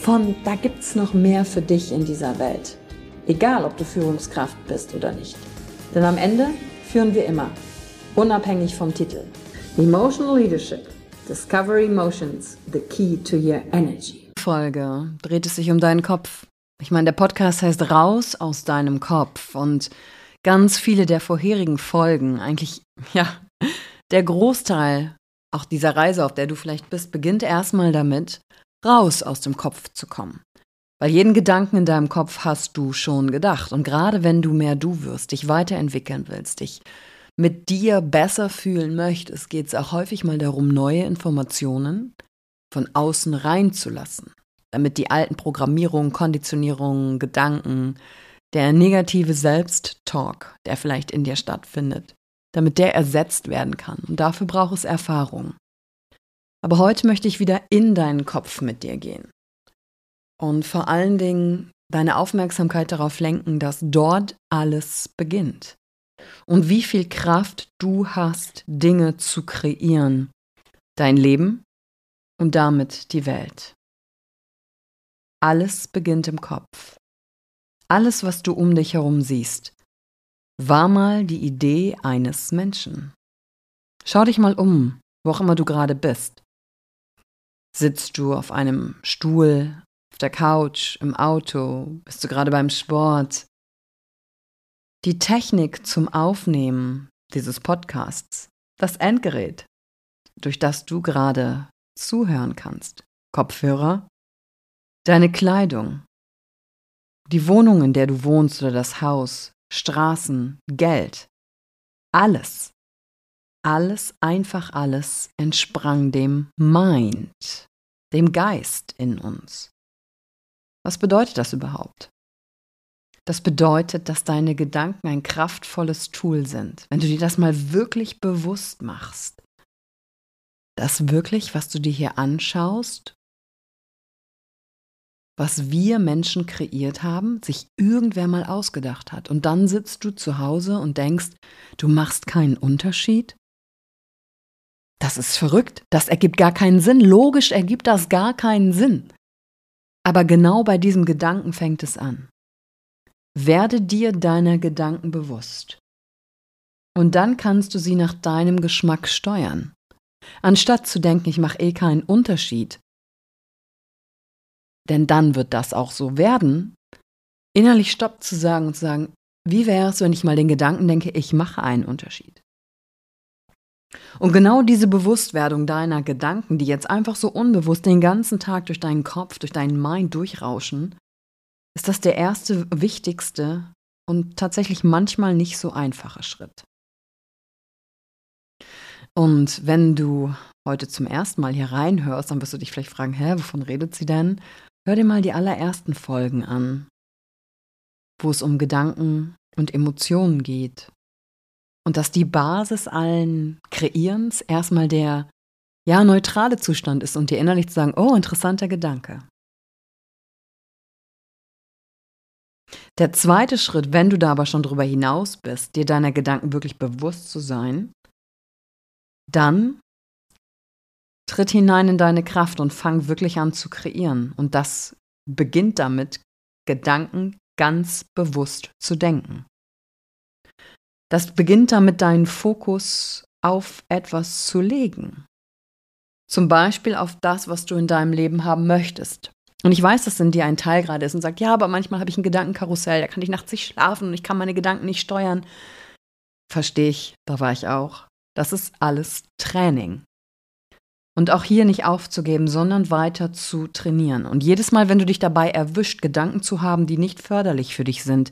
von, da gibt's noch mehr für dich in dieser Welt. Egal, ob du Führungskraft bist oder nicht. Denn am Ende führen wir immer, unabhängig vom Titel. Emotional Leadership. Discover Emotions, the key to your energy. Folge dreht es sich um deinen Kopf. Ich meine, der Podcast heißt Raus aus deinem Kopf und ganz viele der vorherigen Folgen, eigentlich, ja, der Großteil auch dieser Reise, auf der du vielleicht bist, beginnt erstmal damit, raus aus dem Kopf zu kommen. Weil jeden Gedanken in deinem Kopf hast du schon gedacht. Und gerade wenn du mehr du wirst, dich weiterentwickeln willst, dich mit dir besser fühlen möchtest, geht es auch häufig mal darum, neue Informationen von außen reinzulassen, damit die alten Programmierungen, Konditionierungen, Gedanken, der negative Selbsttalk, der vielleicht in dir stattfindet, damit der ersetzt werden kann. Und dafür braucht es Erfahrung. Aber heute möchte ich wieder in deinen Kopf mit dir gehen. Und vor allen Dingen deine Aufmerksamkeit darauf lenken, dass dort alles beginnt. Und wie viel Kraft du hast, Dinge zu kreieren. Dein Leben und damit die Welt. Alles beginnt im Kopf. Alles, was du um dich herum siehst, war mal die Idee eines Menschen. Schau dich mal um, wo auch immer du gerade bist. Sitzt du auf einem Stuhl, auf der Couch, im Auto, bist du gerade beim Sport? Die Technik zum Aufnehmen dieses Podcasts, das Endgerät, durch das du gerade zuhören kannst, Kopfhörer, deine Kleidung, die Wohnung, in der du wohnst oder das Haus, Straßen, Geld, alles, alles, einfach alles entsprang dem Mind, dem Geist in uns. Was bedeutet das überhaupt? Das bedeutet, dass deine Gedanken ein kraftvolles Tool sind, wenn du dir das mal wirklich bewusst machst. Das wirklich, was du dir hier anschaust was wir Menschen kreiert haben, sich irgendwer mal ausgedacht hat. Und dann sitzt du zu Hause und denkst, du machst keinen Unterschied? Das ist verrückt. Das ergibt gar keinen Sinn. Logisch ergibt das gar keinen Sinn. Aber genau bei diesem Gedanken fängt es an. Werde dir deiner Gedanken bewusst. Und dann kannst du sie nach deinem Geschmack steuern. Anstatt zu denken, ich mache eh keinen Unterschied, denn dann wird das auch so werden, innerlich Stopp zu sagen und zu sagen, wie wäre es, wenn ich mal den Gedanken denke, ich mache einen Unterschied. Und genau diese Bewusstwerdung deiner Gedanken, die jetzt einfach so unbewusst den ganzen Tag durch deinen Kopf, durch deinen Mind durchrauschen, ist das der erste, wichtigste und tatsächlich manchmal nicht so einfache Schritt. Und wenn du heute zum ersten Mal hier reinhörst, dann wirst du dich vielleicht fragen, hä, wovon redet sie denn? Hör dir mal die allerersten Folgen an, wo es um Gedanken und Emotionen geht. Und dass die Basis allen Kreierens erstmal der ja neutrale Zustand ist und dir innerlich zu sagen, oh, interessanter Gedanke. Der zweite Schritt, wenn du da aber schon drüber hinaus bist, dir deiner Gedanken wirklich bewusst zu sein, dann tritt hinein in deine Kraft und fang wirklich an zu kreieren. Und das beginnt damit, Gedanken ganz bewusst zu denken. Das beginnt damit, deinen Fokus auf etwas zu legen. Zum Beispiel auf das, was du in deinem Leben haben möchtest. Und ich weiß, dass in dir ein Teil gerade ist und sagt, ja, aber manchmal habe ich ein Gedankenkarussell, da kann ich nachts nicht schlafen und ich kann meine Gedanken nicht steuern. Verstehe ich, da war ich auch. Das ist alles Training. Und auch hier nicht aufzugeben, sondern weiter zu trainieren. Und jedes Mal, wenn du dich dabei erwischt, Gedanken zu haben, die nicht förderlich für dich sind,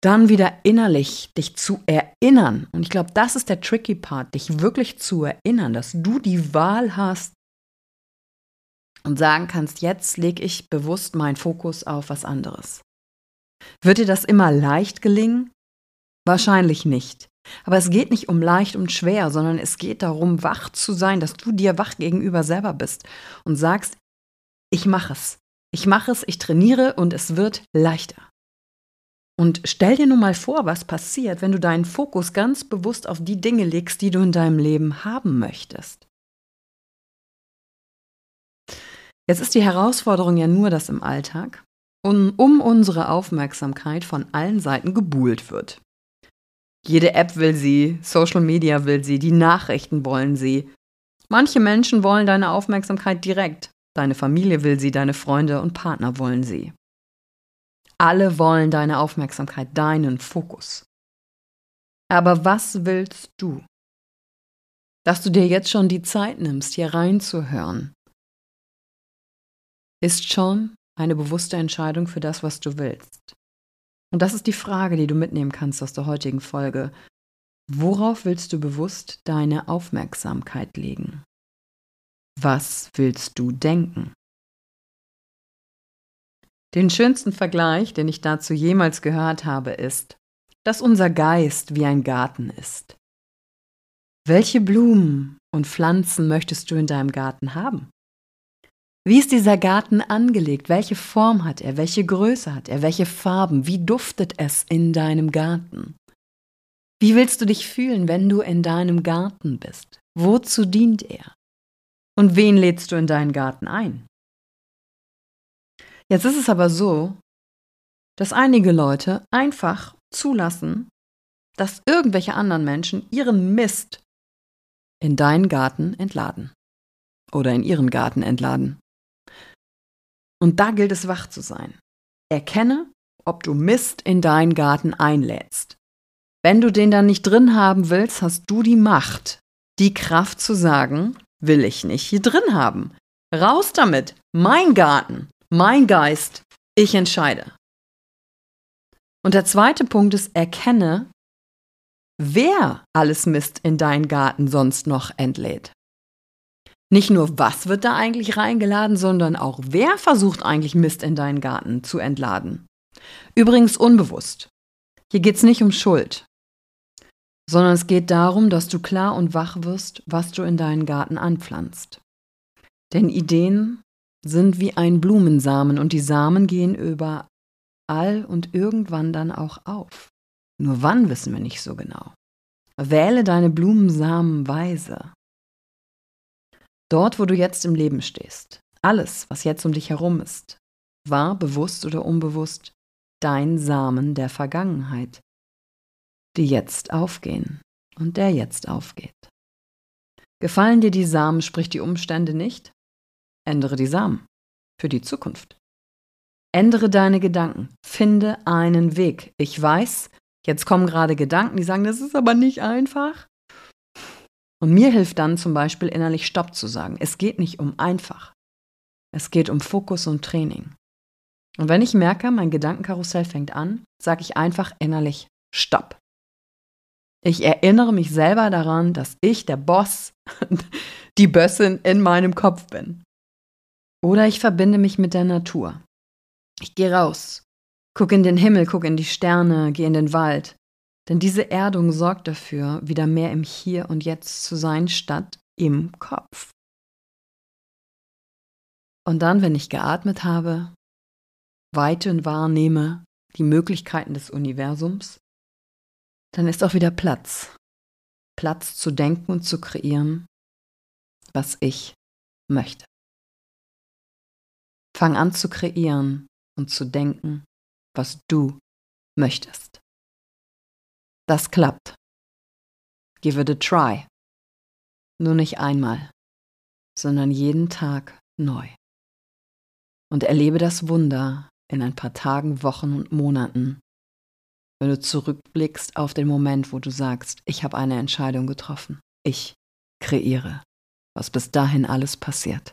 dann wieder innerlich dich zu erinnern. Und ich glaube, das ist der tricky Part, dich wirklich zu erinnern, dass du die Wahl hast und sagen kannst, jetzt lege ich bewusst meinen Fokus auf was anderes. Wird dir das immer leicht gelingen? Wahrscheinlich nicht. Aber es geht nicht um leicht und schwer, sondern es geht darum, wach zu sein, dass du dir wach gegenüber selber bist und sagst, ich mache es. Ich mache es, ich trainiere und es wird leichter. Und stell dir nun mal vor, was passiert, wenn du deinen Fokus ganz bewusst auf die Dinge legst, die du in deinem Leben haben möchtest. Jetzt ist die Herausforderung ja nur, dass im Alltag um, um unsere Aufmerksamkeit von allen Seiten gebuhlt wird. Jede App will sie, Social Media will sie, die Nachrichten wollen sie. Manche Menschen wollen deine Aufmerksamkeit direkt. Deine Familie will sie, deine Freunde und Partner wollen sie. Alle wollen deine Aufmerksamkeit, deinen Fokus. Aber was willst du? Dass du dir jetzt schon die Zeit nimmst, hier reinzuhören, ist schon eine bewusste Entscheidung für das, was du willst. Und das ist die Frage, die du mitnehmen kannst aus der heutigen Folge. Worauf willst du bewusst deine Aufmerksamkeit legen? Was willst du denken? Den schönsten Vergleich, den ich dazu jemals gehört habe, ist, dass unser Geist wie ein Garten ist. Welche Blumen und Pflanzen möchtest du in deinem Garten haben? Wie ist dieser Garten angelegt? Welche Form hat er? Welche Größe hat er? Welche Farben? Wie duftet es in deinem Garten? Wie willst du dich fühlen, wenn du in deinem Garten bist? Wozu dient er? Und wen lädst du in deinen Garten ein? Jetzt ist es aber so, dass einige Leute einfach zulassen, dass irgendwelche anderen Menschen ihren Mist in deinen Garten entladen oder in ihren Garten entladen. Und da gilt es wach zu sein. Erkenne, ob du Mist in deinen Garten einlädst. Wenn du den dann nicht drin haben willst, hast du die Macht, die Kraft zu sagen, will ich nicht hier drin haben. Raus damit, mein Garten mein Geist, ich entscheide. Und der zweite Punkt ist, erkenne, wer alles Mist in deinen Garten sonst noch entlädt. Nicht nur, was wird da eigentlich reingeladen, sondern auch, wer versucht eigentlich Mist in deinen Garten zu entladen. Übrigens unbewusst. Hier geht es nicht um Schuld, sondern es geht darum, dass du klar und wach wirst, was du in deinen Garten anpflanzt. Denn Ideen sind wie ein Blumensamen und die Samen gehen überall und irgendwann dann auch auf. Nur wann wissen wir nicht so genau. Wähle deine Blumensamen weise. Dort, wo du jetzt im Leben stehst, alles, was jetzt um dich herum ist, war bewusst oder unbewusst dein Samen der Vergangenheit, die jetzt aufgehen und der jetzt aufgeht. Gefallen dir die Samen, sprich die Umstände nicht? Ändere die Samen für die Zukunft. Ändere deine Gedanken. Finde einen Weg. Ich weiß, jetzt kommen gerade Gedanken, die sagen, das ist aber nicht einfach. Und mir hilft dann zum Beispiel innerlich Stopp zu sagen. Es geht nicht um einfach. Es geht um Fokus und Training. Und wenn ich merke, mein Gedankenkarussell fängt an, sage ich einfach innerlich Stopp. Ich erinnere mich selber daran, dass ich der Boss, die Bössin in meinem Kopf bin. Oder ich verbinde mich mit der Natur. Ich gehe raus, gucke in den Himmel, gucke in die Sterne, gehe in den Wald. Denn diese Erdung sorgt dafür, wieder mehr im Hier und Jetzt zu sein, statt im Kopf. Und dann, wenn ich geatmet habe, weite und wahrnehme, die Möglichkeiten des Universums, dann ist auch wieder Platz. Platz zu denken und zu kreieren, was ich möchte. Fang an zu kreieren und zu denken, was du möchtest. Das klappt. Give it a try. Nur nicht einmal, sondern jeden Tag neu. Und erlebe das Wunder in ein paar Tagen, Wochen und Monaten, wenn du zurückblickst auf den Moment, wo du sagst, ich habe eine Entscheidung getroffen. Ich kreiere, was bis dahin alles passiert.